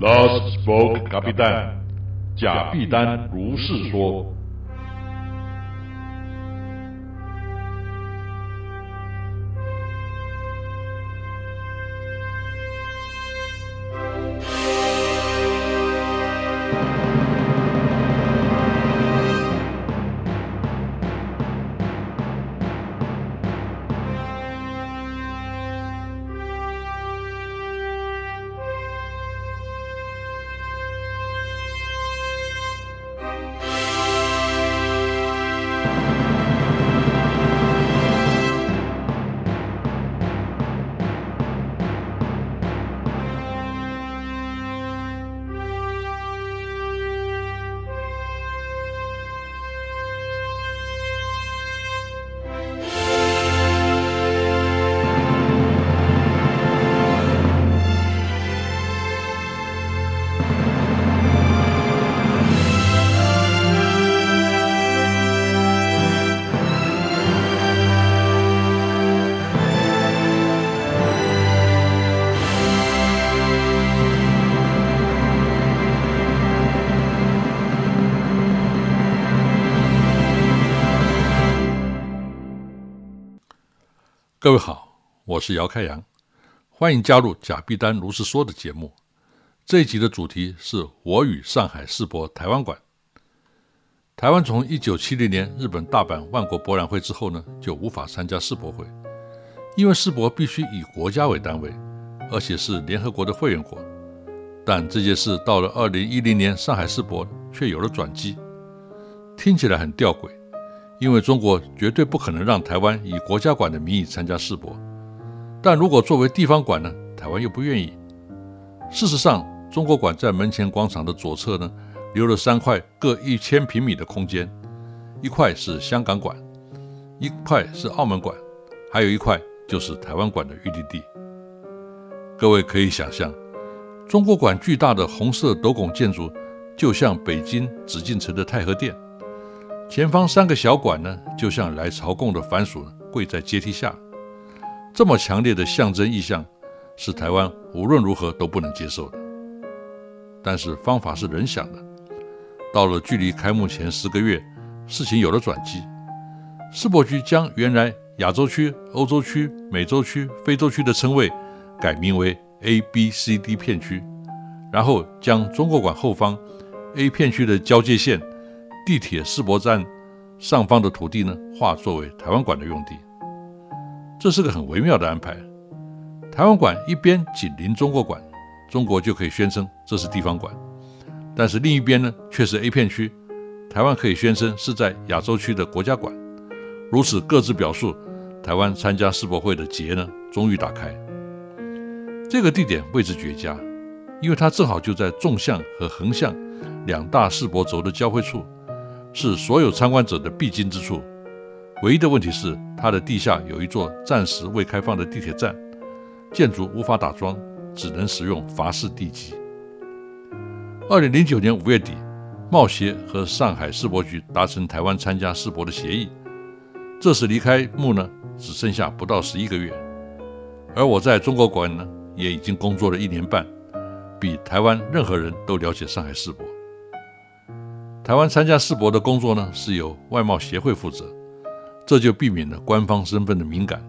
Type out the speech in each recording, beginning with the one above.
Last spoke, 卡比丹，贾必丹如是说。各位好，我是姚开阳，欢迎加入贾碧丹如是说的节目。这一集的主题是我与上海世博台湾馆。台湾从一九七零年日本大阪万国博览会之后呢，就无法参加世博会，因为世博必须以国家为单位，而且是联合国的会员国。但这件事到了二零一零年上海世博却有了转机，听起来很吊诡。因为中国绝对不可能让台湾以国家馆的名义参加世博，但如果作为地方馆呢，台湾又不愿意。事实上，中国馆在门前广场的左侧呢，留了三块各一千平米的空间，一块是香港馆，一块是澳门馆，还有一块就是台湾馆的预定地。各位可以想象，中国馆巨大的红色斗拱建筑，就像北京紫禁城的太和殿。前方三个小馆呢，就像来朝贡的番薯跪在阶梯下，这么强烈的象征意象，是台湾无论如何都不能接受的。但是方法是人想的，到了距离开幕前十个月，事情有了转机。世博局将原来亚洲区、欧洲区、美洲区、非洲区的称谓改名为 A、B、C、D 片区，然后将中国馆后方 A 片区的交界线。地铁世博站上方的土地呢，划作为台湾馆的用地。这是个很微妙的安排。台湾馆一边紧邻中国馆，中国就可以宣称这是地方馆；但是另一边呢，却是 A 片区，台湾可以宣称是在亚洲区的国家馆。如此各自表述，台湾参加世博会的结呢，终于打开。这个地点位置绝佳，因为它正好就在纵向和横向两大世博轴的交汇处。是所有参观者的必经之处。唯一的问题是，它的地下有一座暂时未开放的地铁站，建筑无法打桩，只能使用法式地基。二零零九年五月底，贸协和上海世博局达成台湾参加世博的协议。这时离开幕呢，只剩下不到十一个月。而我在中国馆呢，也已经工作了一年半，比台湾任何人都了解上海世博。台湾参加世博的工作呢，是由外贸协会负责，这就避免了官方身份的敏感。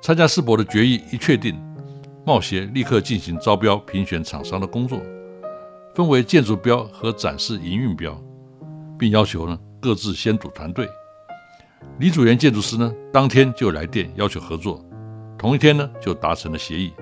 参加世博的决议一确定，贸协立刻进行招标评选厂商的工作，分为建筑标和展示营运标，并要求呢各自先组团队。李祖源建筑师呢，当天就来电要求合作，同一天呢就达成了协议。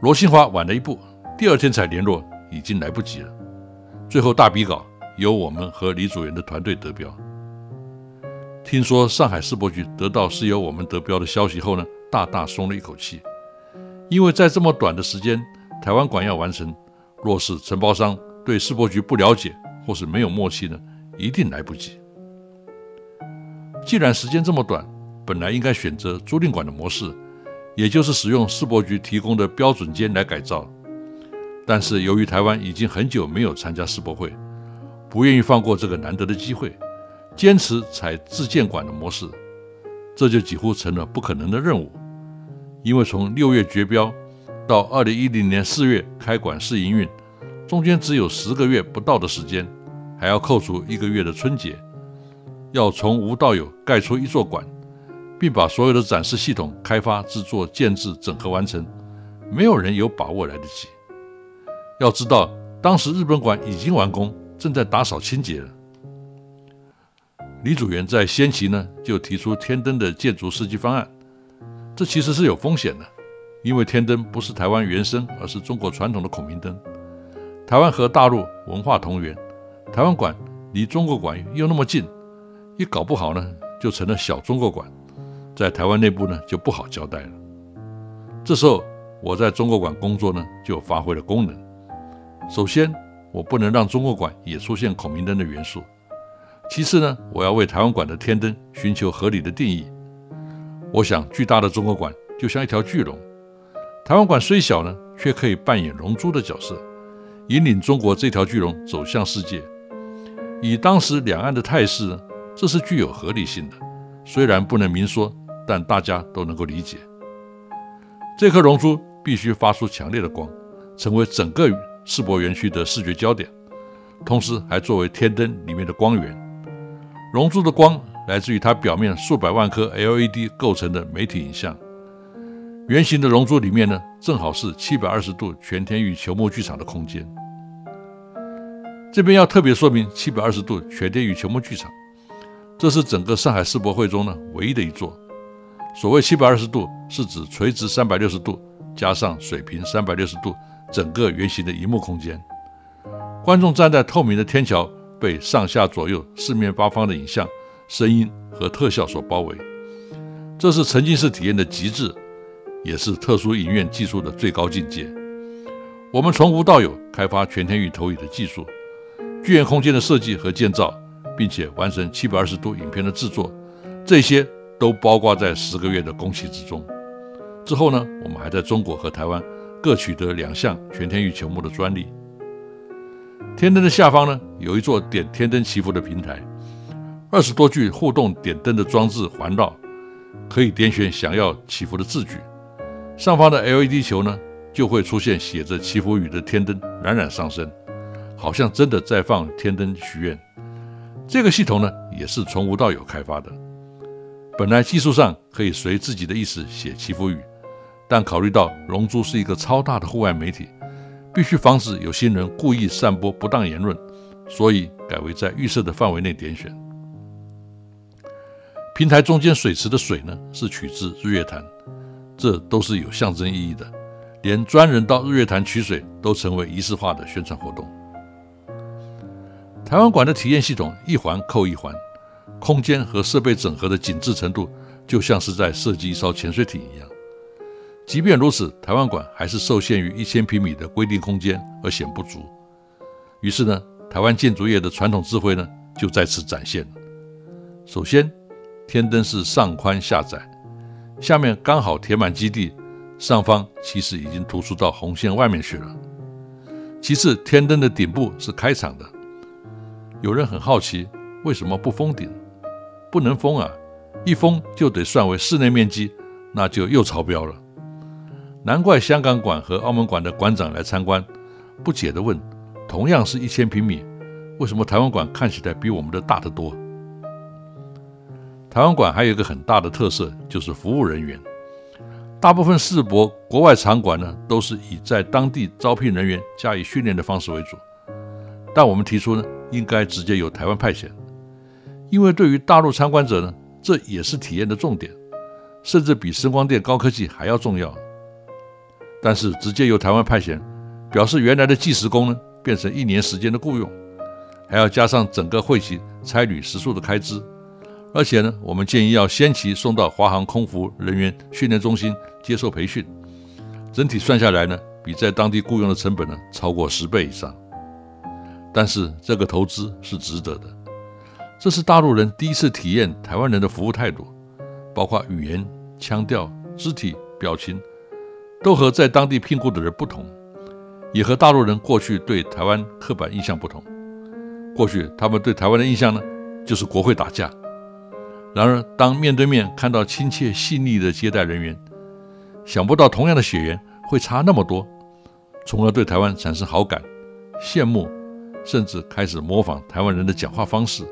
罗新华晚了一步，第二天才联络，已经来不及了。最后大比稿。由我们和李祖元的团队得标。听说上海世博局得到是由我们得标的消息后呢，大大松了一口气，因为在这么短的时间，台湾馆要完成，若是承包商对世博局不了解或是没有默契呢，一定来不及。既然时间这么短，本来应该选择租赁馆的模式，也就是使用世博局提供的标准间来改造。但是由于台湾已经很久没有参加世博会。不愿意放过这个难得的机会，坚持采自建馆的模式，这就几乎成了不可能的任务。因为从六月绝标到二零一零年四月开馆试营运，中间只有十个月不到的时间，还要扣除一个月的春节，要从无到有盖出一座馆，并把所有的展示系统开发、制作、建制、整合完成，没有人有把握来得及。要知道，当时日本馆已经完工，正在打扫清洁。李祖原在先期呢就提出天灯的建筑设计方案，这其实是有风险的，因为天灯不是台湾原生，而是中国传统的孔明灯。台湾和大陆文化同源，台湾馆离中国馆又那么近，一搞不好呢就成了小中国馆，在台湾内部呢就不好交代了。这时候我在中国馆工作呢就发挥了功能。首先，我不能让中国馆也出现孔明灯的元素。其次呢，我要为台湾馆的天灯寻求合理的定义。我想，巨大的中国馆就像一条巨龙，台湾馆虽小呢，却可以扮演龙珠的角色，引领中国这条巨龙走向世界。以当时两岸的态势呢，这是具有合理性的。虽然不能明说，但大家都能够理解。这颗龙珠必须发出强烈的光，成为整个世博园区的视觉焦点，同时还作为天灯里面的光源。龙珠的光来自于它表面数百万颗 LED 构成的媒体影像。圆形的龙珠里面呢，正好是七百二十度全天域球幕剧场的空间。这边要特别说明，七百二十度全天域球幕剧场，这是整个上海世博会中呢唯一的一座。所谓七百二十度，是指垂直三百六十度加上水平三百六十度，整个圆形的荧幕空间。观众站在透明的天桥。被上下左右四面八方的影像、声音和特效所包围，这是沉浸式体验的极致，也是特殊影院技术的最高境界。我们从无到有开发全天域投影的技术、剧院空间的设计和建造，并且完成七百二十度影片的制作，这些都包括在十个月的工期之中。之后呢，我们还在中国和台湾各取得两项全天域球幕的专利。天灯的下方呢，有一座点天灯祈福的平台，二十多具互动点灯的装置环绕，可以点选想要祈福的字句。上方的 LED 球呢，就会出现写着祈福语的天灯冉冉上升，好像真的在放天灯许愿。这个系统呢，也是从无到有开发的。本来技术上可以随自己的意思写祈福语，但考虑到龙珠是一个超大的户外媒体。必须防止有心人故意散播不当言论，所以改为在预设的范围内点选。平台中间水池的水呢，是取自日月潭，这都是有象征意义的。连专人到日月潭取水都成为仪式化的宣传活动。台湾馆的体验系统一环扣一环，空间和设备整合的紧致程度，就像是在设计一艘潜水艇一样。即便如此，台湾馆还是受限于一千平米的规定空间而显不足。于是呢，台湾建筑业的传统智慧呢就在此展现。首先，天灯是上宽下窄，下面刚好填满基地，上方其实已经突出到红线外面去了。其次，天灯的顶部是开敞的。有人很好奇，为什么不封顶？不能封啊，一封就得算为室内面积，那就又超标了。难怪香港馆和澳门馆的馆长来参观，不解地问：“同样是一千平米，为什么台湾馆看起来比我们的大得多？”台湾馆还有一个很大的特色，就是服务人员。大部分世博国外场馆呢，都是以在当地招聘人员加以训练的方式为主，但我们提出呢，应该直接由台湾派遣，因为对于大陆参观者呢，这也是体验的重点，甚至比声光电高科技还要重要。但是直接由台湾派遣，表示原来的计时工呢变成一年时间的雇佣，还要加上整个会期差旅食宿的开支，而且呢，我们建议要先期送到华航空服人员训练中心接受培训，整体算下来呢，比在当地雇佣的成本呢超过十倍以上。但是这个投资是值得的，这是大陆人第一次体验台湾人的服务态度，包括语言、腔调、肢体、表情。都和在当地聘雇的人不同，也和大陆人过去对台湾刻板印象不同。过去他们对台湾的印象呢，就是国会打架。然而，当面对面看到亲切细腻的接待人员，想不到同样的血缘会差那么多，从而对台湾产生好感、羡慕，甚至开始模仿台湾人的讲话方式。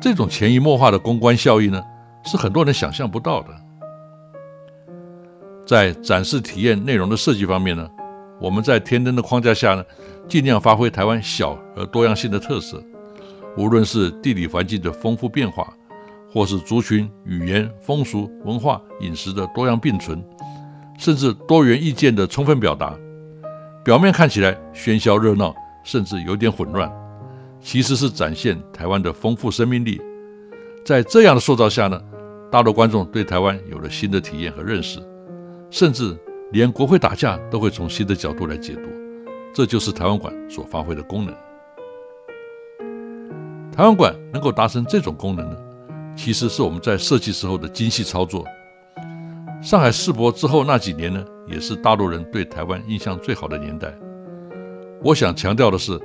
这种潜移默化的公关效应呢，是很多人想象不到的。在展示体验内容的设计方面呢，我们在天灯的框架下呢，尽量发挥台湾小而多样性的特色。无论是地理环境的丰富变化，或是族群、语言、风俗、文化、饮食的多样并存，甚至多元意见的充分表达，表面看起来喧嚣热闹，甚至有点混乱，其实是展现台湾的丰富生命力。在这样的塑造下呢，大陆观众对台湾有了新的体验和认识，甚至连国会打架都会从新的角度来解读。这就是台湾馆所发挥的功能。台湾馆能够达成这种功能呢，其实是我们在设计时候的精细操作。上海世博之后那几年呢，也是大陆人对台湾印象最好的年代。我想强调的是，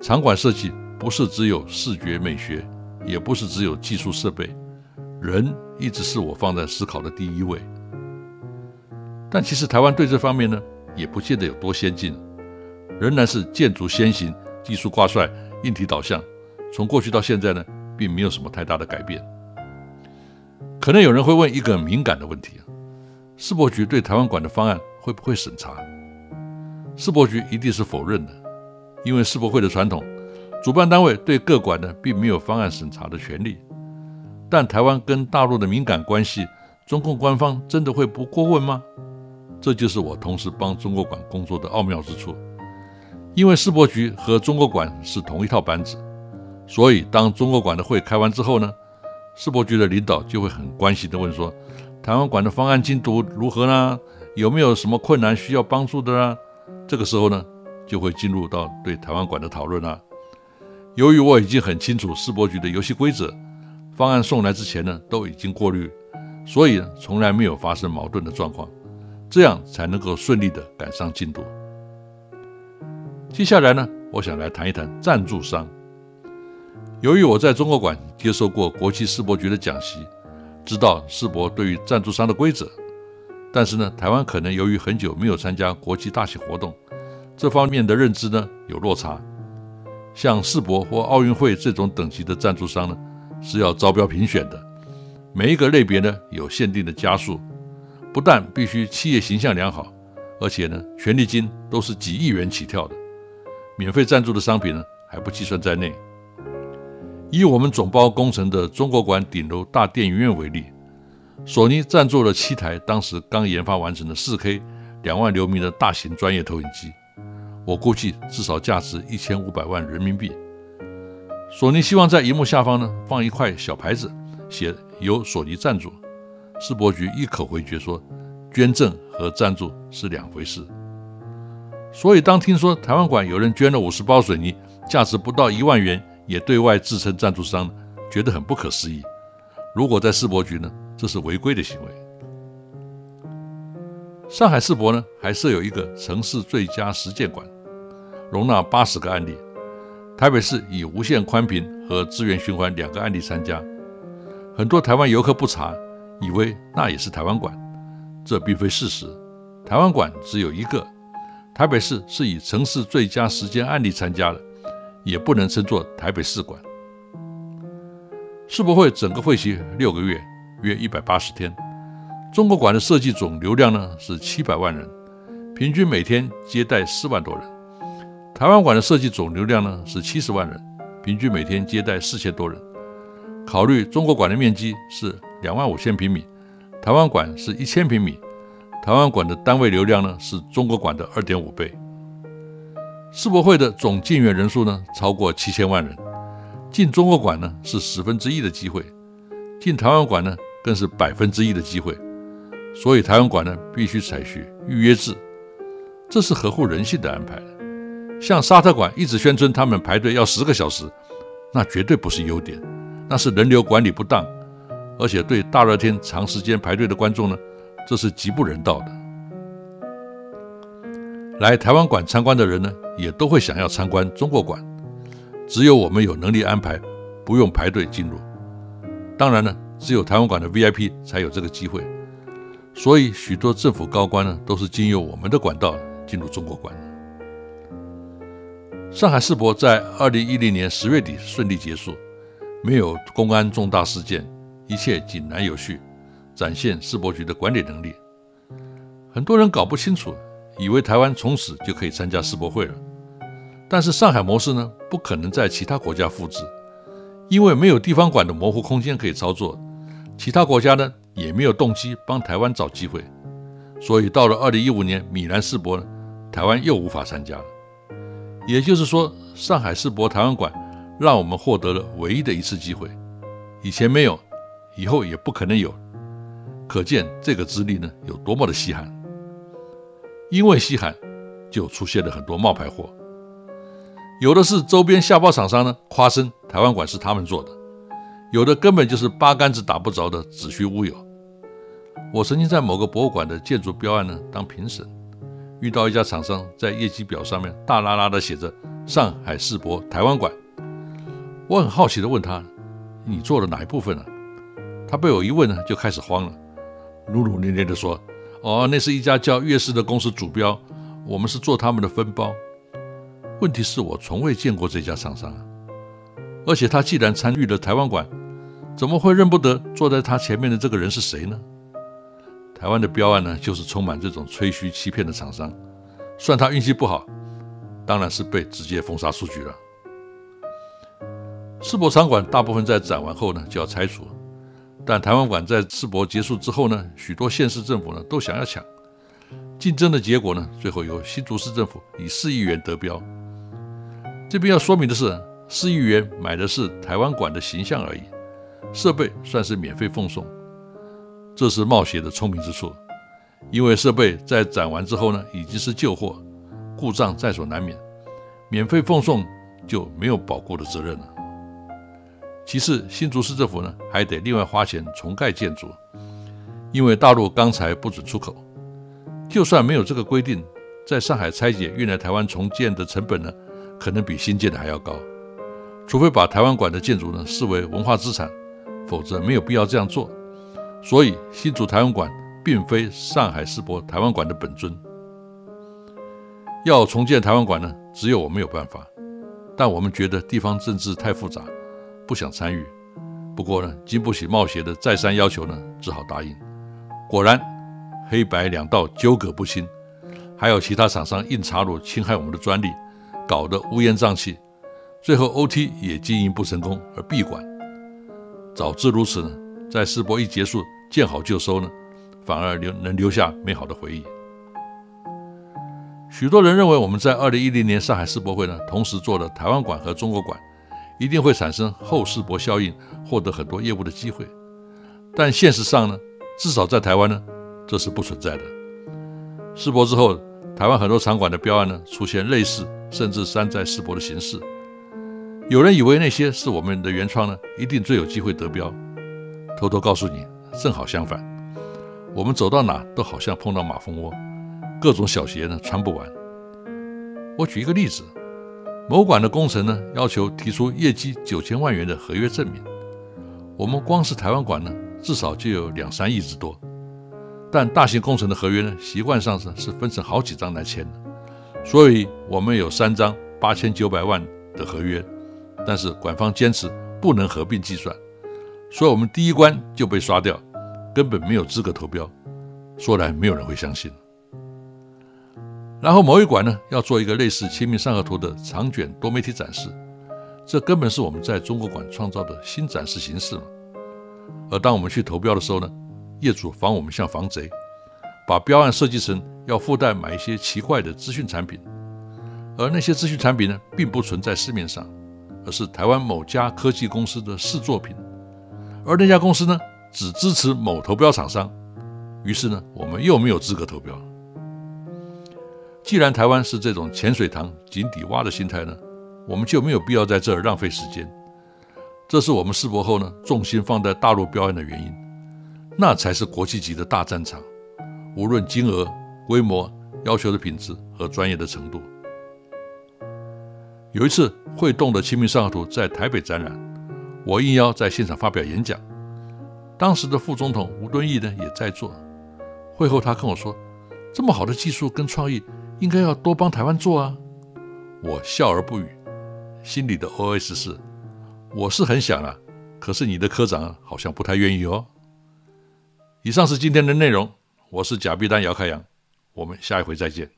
场馆设计不是只有视觉美学，也不是只有技术设备，人一直是我放在思考的第一位。但其实台湾对这方面呢，也不见得有多先进，仍然是建筑先行、技术挂帅、硬体导向。从过去到现在呢，并没有什么太大的改变。可能有人会问一个敏感的问题：世博局对台湾馆的方案会不会审查？世博局一定是否认的，因为世博会的传统，主办单位对各馆呢并没有方案审查的权利。但台湾跟大陆的敏感关系，中共官方真的会不过问吗？这就是我同时帮中国馆工作的奥妙之处，因为世博局和中国馆是同一套班子。所以，当中国馆的会开完之后呢，世博局的领导就会很关心地问说：“台湾馆的方案进度如何呢？有没有什么困难需要帮助的呢？”这个时候呢，就会进入到对台湾馆的讨论了。由于我已经很清楚世博局的游戏规则，方案送来之前呢，都已经过滤，所以从来没有发生矛盾的状况，这样才能够顺利地赶上进度。接下来呢，我想来谈一谈赞助商。由于我在中国馆接受过国际世博局的讲习，知道世博对于赞助商的规则，但是呢，台湾可能由于很久没有参加国际大型活动，这方面的认知呢有落差。像世博或奥运会这种等级的赞助商呢，是要招标评选的，每一个类别呢有限定的加数，不但必须企业形象良好，而且呢权利金都是几亿元起跳的，免费赞助的商品呢还不计算在内。以我们总包工程的中国馆顶楼大电影院为例，索尼赞助了七台当时刚研发完成的 4K 两万流明的大型专业投影机，我估计至少价值一千五百万人民币。索尼希望在荧幕下方呢放一块小牌子，写由索尼赞助。世博局一口回绝说，捐赠和赞助是两回事。所以当听说台湾馆有人捐了五十包水泥，价值不到一万元。也对外自称赞助商，觉得很不可思议。如果在世博局呢，这是违规的行为。上海世博呢，还设有一个城市最佳实践馆，容纳八十个案例。台北市以无线宽频和资源循环两个案例参加。很多台湾游客不查，以为那也是台湾馆，这并非事实。台湾馆只有一个，台北市是以城市最佳实践案例参加的。也不能称作台北市馆。世博会整个会期六个月，约一百八十天。中国馆的设计总流量呢是七百万人，平均每天接待四万多人。台湾馆的设计总流量呢是七十万人，平均每天接待四千多人。考虑中国馆的面积是两万五千平米，台湾馆是一千平米，台湾馆的单位流量呢是中国馆的二点五倍。世博会的总进园人数呢超过七千万人，进中国馆呢是十分之一的机会，进台湾馆呢更是百分之一的机会，所以台湾馆呢必须采取预约制，这是合乎人性的安排。像沙特馆一直宣称他们排队要十个小时，那绝对不是优点，那是人流管理不当，而且对大热天长时间排队的观众呢，这是极不人道的。来台湾馆参观的人呢，也都会想要参观中国馆。只有我们有能力安排，不用排队进入。当然呢，只有台湾馆的 VIP 才有这个机会。所以许多政府高官呢都是经由我们的管道进入中国馆。上海世博在二零一零年十月底顺利结束，没有公安重大事件，一切井然有序，展现世博局的管理能力。很多人搞不清楚，以为台湾从此就可以参加世博会了。但是上海模式呢，不可能在其他国家复制，因为没有地方馆的模糊空间可以操作，其他国家呢也没有动机帮台湾找机会，所以到了二零一五年米兰世博呢，台湾又无法参加了。也就是说，上海世博台湾馆让我们获得了唯一的一次机会，以前没有，以后也不可能有，可见这个资历呢有多么的稀罕。因为稀罕，就出现了很多冒牌货，有的是周边下包厂商呢夸声台湾馆是他们做的，有的根本就是八竿子打不着的子虚乌有。我曾经在某个博物馆的建筑标案呢当评审。遇到一家厂商在业绩表上面大拉拉的写着“上海世博台湾馆”，我很好奇的问他：“你做了哪一部分呢？”他被我一问呢，就开始慌了，努努捏捏地说：“哦，那是一家叫粤视的公司主标，我们是做他们的分包。”问题是我从未见过这家厂商，而且他既然参与了台湾馆，怎么会认不得坐在他前面的这个人是谁呢？台湾的标案呢，就是充满这种吹嘘欺骗的厂商，算他运气不好，当然是被直接封杀出局了。世博场馆大部分在展完后呢就要拆除，但台湾馆在世博结束之后呢，许多县市政府呢都想要抢，竞争的结果呢，最后由新竹市政府以四亿元得标。这边要说明的是，四亿元买的是台湾馆的形象而已，设备算是免费奉送。这是冒险的聪明之处，因为设备在展完之后呢，已经是旧货，故障在所难免，免费奉送就没有保固的责任了。其次，新竹市政府呢还得另外花钱重盖建筑，因为大陆钢材不准出口，就算没有这个规定，在上海拆解运来台湾重建的成本呢，可能比新建的还要高。除非把台湾馆的建筑呢视为文化资产，否则没有必要这样做。所以，新竹台湾馆并非上海世博台湾馆的本尊。要重建台湾馆呢，只有我们有办法。但我们觉得地方政治太复杂，不想参与。不过呢，经不起冒险的再三要求呢，只好答应。果然，黑白两道纠葛不清，还有其他厂商硬插入侵害我们的专利，搞得乌烟瘴气。最后，OT 也经营不成功而闭馆。早知如此呢？在世博一结束，见好就收呢，反而留能留下美好的回忆。许多人认为我们在二零一零年上海世博会呢，同时做了台湾馆和中国馆，一定会产生后世博效应，获得很多业务的机会。但现实上呢，至少在台湾呢，这是不存在的。世博之后，台湾很多场馆的标案呢，出现类似甚至山寨世博的形式。有人以为那些是我们的原创呢，一定最有机会得标。偷偷告诉你，正好相反，我们走到哪都好像碰到马蜂窝，各种小鞋呢穿不完。我举一个例子，某馆的工程呢要求提出业绩九千万元的合约证明，我们光是台湾馆呢至少就有两三亿之多，但大型工程的合约呢习惯上是是分成好几张来签的，所以我们有三张八千九百万的合约，但是馆方坚持不能合并计算。所以我们第一关就被刷掉，根本没有资格投标。说来没有人会相信。然后某一馆呢要做一个类似《清明上河图》的长卷多媒体展示，这根本是我们在中国馆创造的新展示形式嘛。而当我们去投标的时候呢，业主防我们像防贼，把标案设计成要附带买一些奇怪的资讯产品，而那些资讯产品呢并不存在市面上，而是台湾某家科技公司的试作品。而那家公司呢，只支持某投标厂商，于是呢，我们又没有资格投标。既然台湾是这种浅水塘井底蛙的心态呢，我们就没有必要在这儿浪费时间。这是我们世博后呢，重心放在大陆标案的原因，那才是国际级的大战场，无论金额、规模、要求的品质和专业的程度。有一次，会动的《清明上河图》在台北展览。我应邀在现场发表演讲，当时的副总统吴敦义呢也在座。会后他跟我说：“这么好的技术跟创意，应该要多帮台湾做啊。”我笑而不语，心里的 OS 是：我是很想啊，可是你的科长好像不太愿意哦。以上是今天的内容，我是假币丹姚开阳，我们下一回再见。